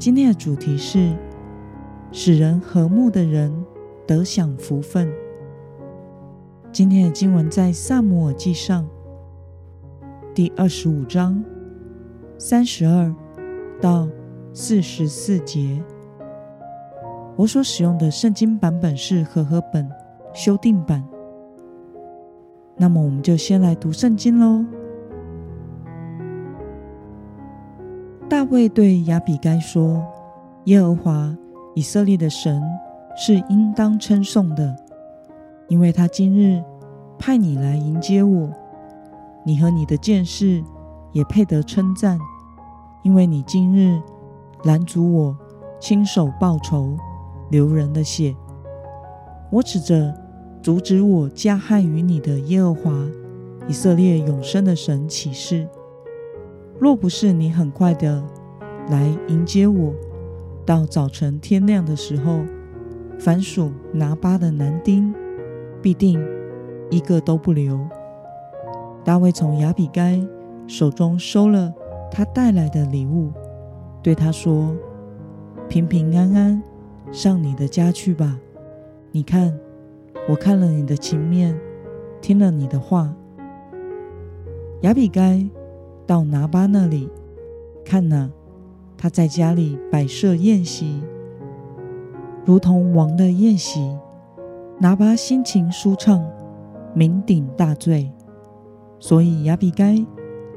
今天的主题是使人和睦的人得享福分。今天的经文在撒母耳记上第二十五章三十二到四十四节。我所使用的圣经版本是和合本修订版。那么，我们就先来读圣经喽。大卫对亚比该说：“耶和华以色列的神是应当称颂的，因为他今日派你来迎接我。你和你的剑士也配得称赞，因为你今日拦阻我亲手报仇，流人的血。我指着阻止我加害于你的耶和华以色列永生的神起誓。”若不是你很快的来迎接我，到早晨天亮的时候，凡属拿巴的男丁，必定一个都不留。大卫从亚比该手中收了他带来的礼物，对他说：“平平安安上你的家去吧。你看，我看了你的情面，听了你的话。”亚比该。到拿巴那里，看呐，他在家里摆设宴席，如同王的宴席。拿巴心情舒畅，酩酊大醉，所以亚比该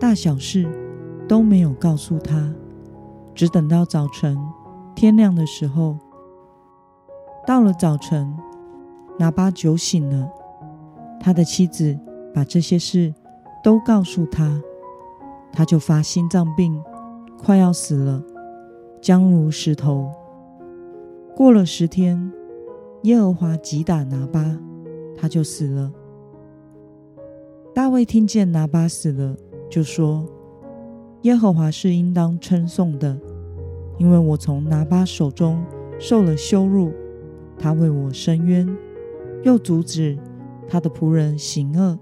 大小事都没有告诉他，只等到早晨天亮的时候。到了早晨，拿巴酒醒了，他的妻子把这些事都告诉他。他就发心脏病，快要死了，僵如石头。过了十天，耶和华击打拿巴，他就死了。大卫听见拿巴死了，就说：“耶和华是应当称颂的，因为我从拿巴手中受了羞辱，他为我伸冤，又阻止他的仆人行恶。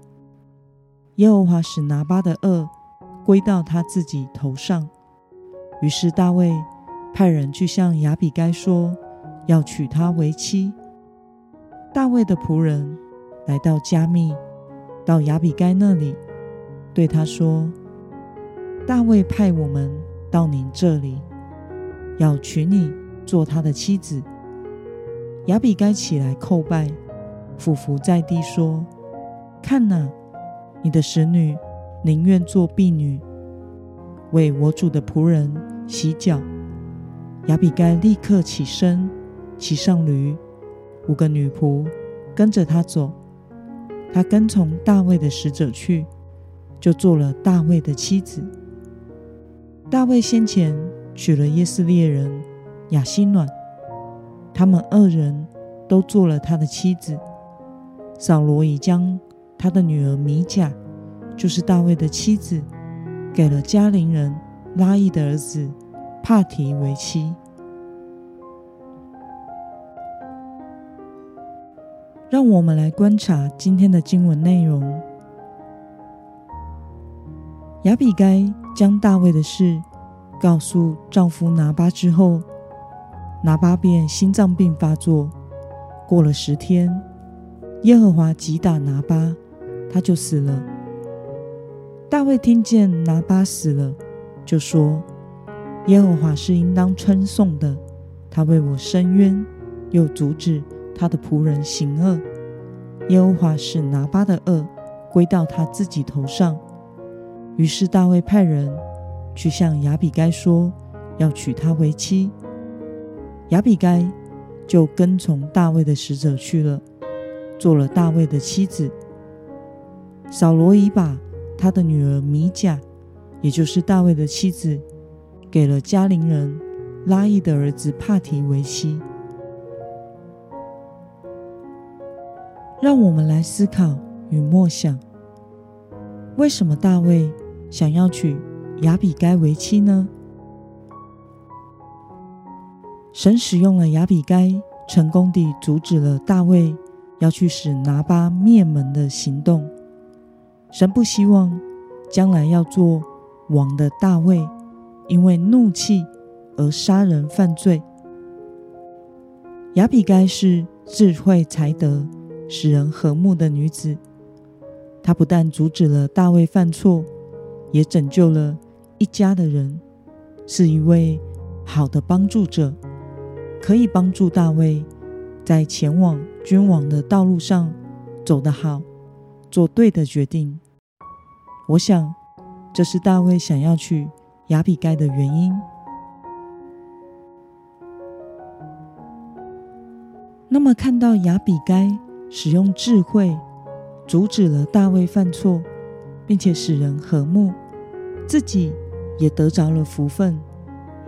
耶和华使拿巴的恶。”归到他自己头上。于是大卫派人去向亚比该说，要娶她为妻。大卫的仆人来到加密，到亚比该那里，对他说：“大卫派我们到您这里，要娶你做他的妻子。”亚比该起来叩拜，俯伏在地说：“看哪，你的使女。”宁愿做婢女，为我主的仆人洗脚。亚比该立刻起身，骑上驴，五个女仆跟着他走。他跟从大卫的使者去，就做了大卫的妻子。大卫先前娶了耶斯列人亚希暖，他们二人都做了他的妻子。扫罗已将他的女儿米甲。就是大卫的妻子，给了加林人拉亿的儿子帕提为妻。让我们来观察今天的经文内容。亚比该将大卫的事告诉丈夫拿巴之后，拿巴便心脏病发作。过了十天，耶和华击打拿巴，他就死了。大卫听见拿巴死了，就说：“耶和华是应当称颂的，他为我伸冤，又阻止他的仆人行恶。耶和华使拿巴的恶归到他自己头上。”于是大卫派人去向亚比该说，要娶她为妻。亚比该就跟从大卫的使者去了，做了大卫的妻子。扫罗已把他的女儿米甲，也就是大卫的妻子，给了加林人拉亿的儿子帕提为妻。让我们来思考与默想：为什么大卫想要娶亚比该为妻呢？神使用了亚比该，成功地阻止了大卫要去使拿巴灭门的行动。神不希望将来要做王的大卫，因为怒气而杀人犯罪。亚比该是智慧才德、使人和睦的女子，她不但阻止了大卫犯错，也拯救了一家的人，是一位好的帮助者，可以帮助大卫在前往君王的道路上走得好，做对的决定。我想，这是大卫想要娶亚比该的原因。那么，看到亚比该使用智慧阻止了大卫犯错，并且使人和睦，自己也得着了福分，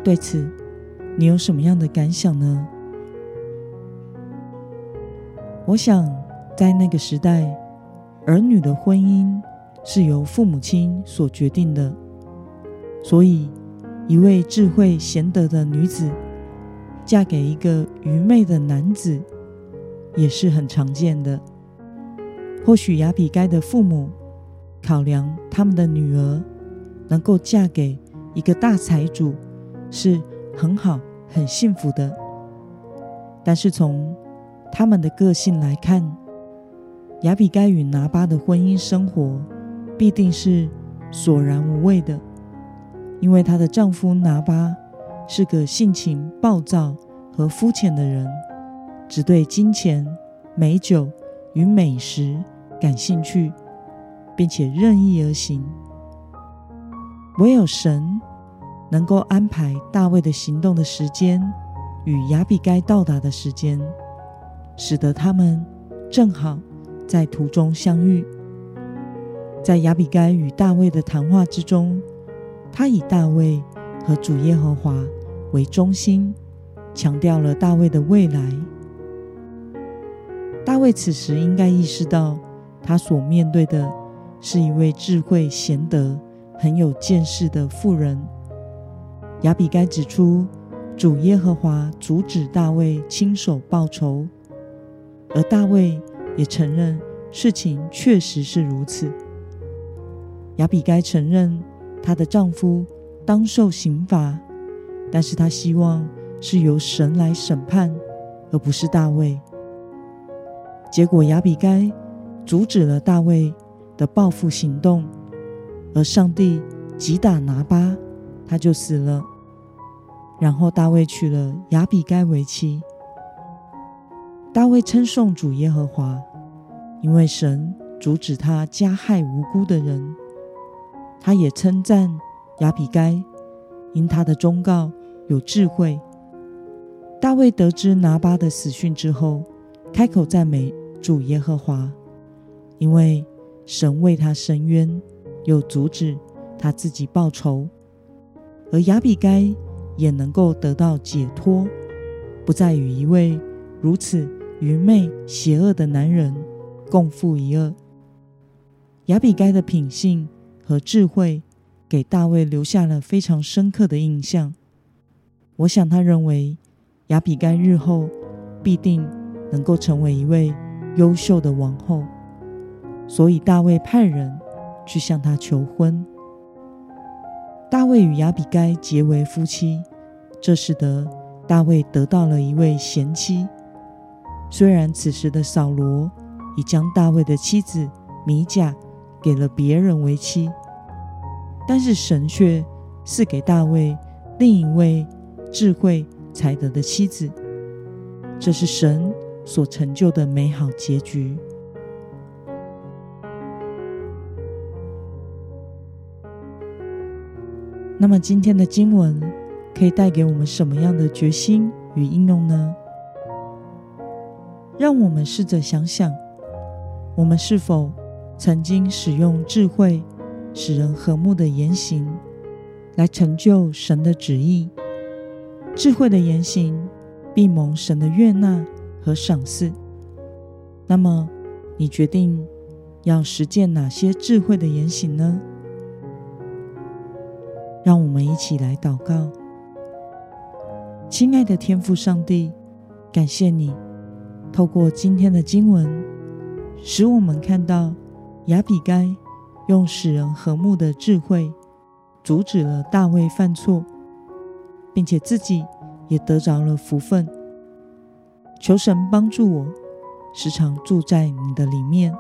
对此你有什么样的感想呢？我想，在那个时代，儿女的婚姻，是由父母亲所决定的，所以一位智慧贤德的女子嫁给一个愚昧的男子也是很常见的。或许亚比该的父母考量他们的女儿能够嫁给一个大财主是很好、很幸福的，但是从他们的个性来看，亚比该与拿巴的婚姻生活。必定是索然无味的，因为她的丈夫拿巴是个性情暴躁和肤浅的人，只对金钱、美酒与美食感兴趣，并且任意而行。唯有神能够安排大卫的行动的时间与亚比该到达的时间，使得他们正好在途中相遇。在亚比该与大卫的谈话之中，他以大卫和主耶和华为中心，强调了大卫的未来。大卫此时应该意识到，他所面对的是一位智慧贤德、很有见识的妇人。亚比该指出，主耶和华阻止大卫亲手报仇，而大卫也承认事情确实是如此。亚比该承认她的丈夫当受刑罚，但是她希望是由神来审判，而不是大卫。结果亚比该阻止了大卫的报复行动，而上帝击打拿巴，他就死了。然后大卫娶了亚比该为妻。大卫称颂主耶和华，因为神阻止他加害无辜的人。他也称赞亚比该，因他的忠告有智慧。大卫得知拿巴的死讯之后，开口赞美主耶和华，因为神为他伸冤，又阻止他自己报仇，而亚比该也能够得到解脱，不再与一位如此愚昧邪恶的男人共负一轭。亚比该的品性。和智慧给大卫留下了非常深刻的印象。我想，他认为亚比该日后必定能够成为一位优秀的王后，所以大卫派人去向她求婚。大卫与亚比该结为夫妻，这使得大卫得到了一位贤妻。虽然此时的扫罗已将大卫的妻子米甲。给了别人为妻，但是神却赐给大卫另一位智慧才德的妻子，这是神所成就的美好结局。那么今天的经文可以带给我们什么样的决心与应用呢？让我们试着想想，我们是否曾经使用智慧，使人和睦的言行，来成就神的旨意，智慧的言行必蒙神的悦纳和赏赐。那么，你决定要实践哪些智慧的言行呢？让我们一起来祷告。亲爱的天父上帝，感谢你透过今天的经文，使我们看到亚比该用使人和睦的智慧，阻止了大卫犯错，并且自己也得着了福分。求神帮助我，时常住在你的里面，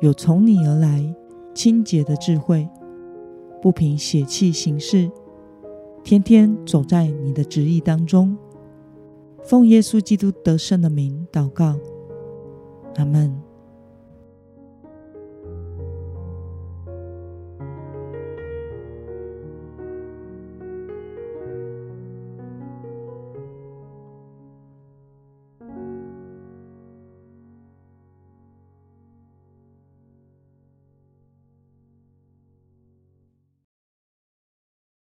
有从你而来清洁的智慧，不凭血气行事，天天走在你的旨意当中。奉耶稣基督得胜的名祷告，阿门。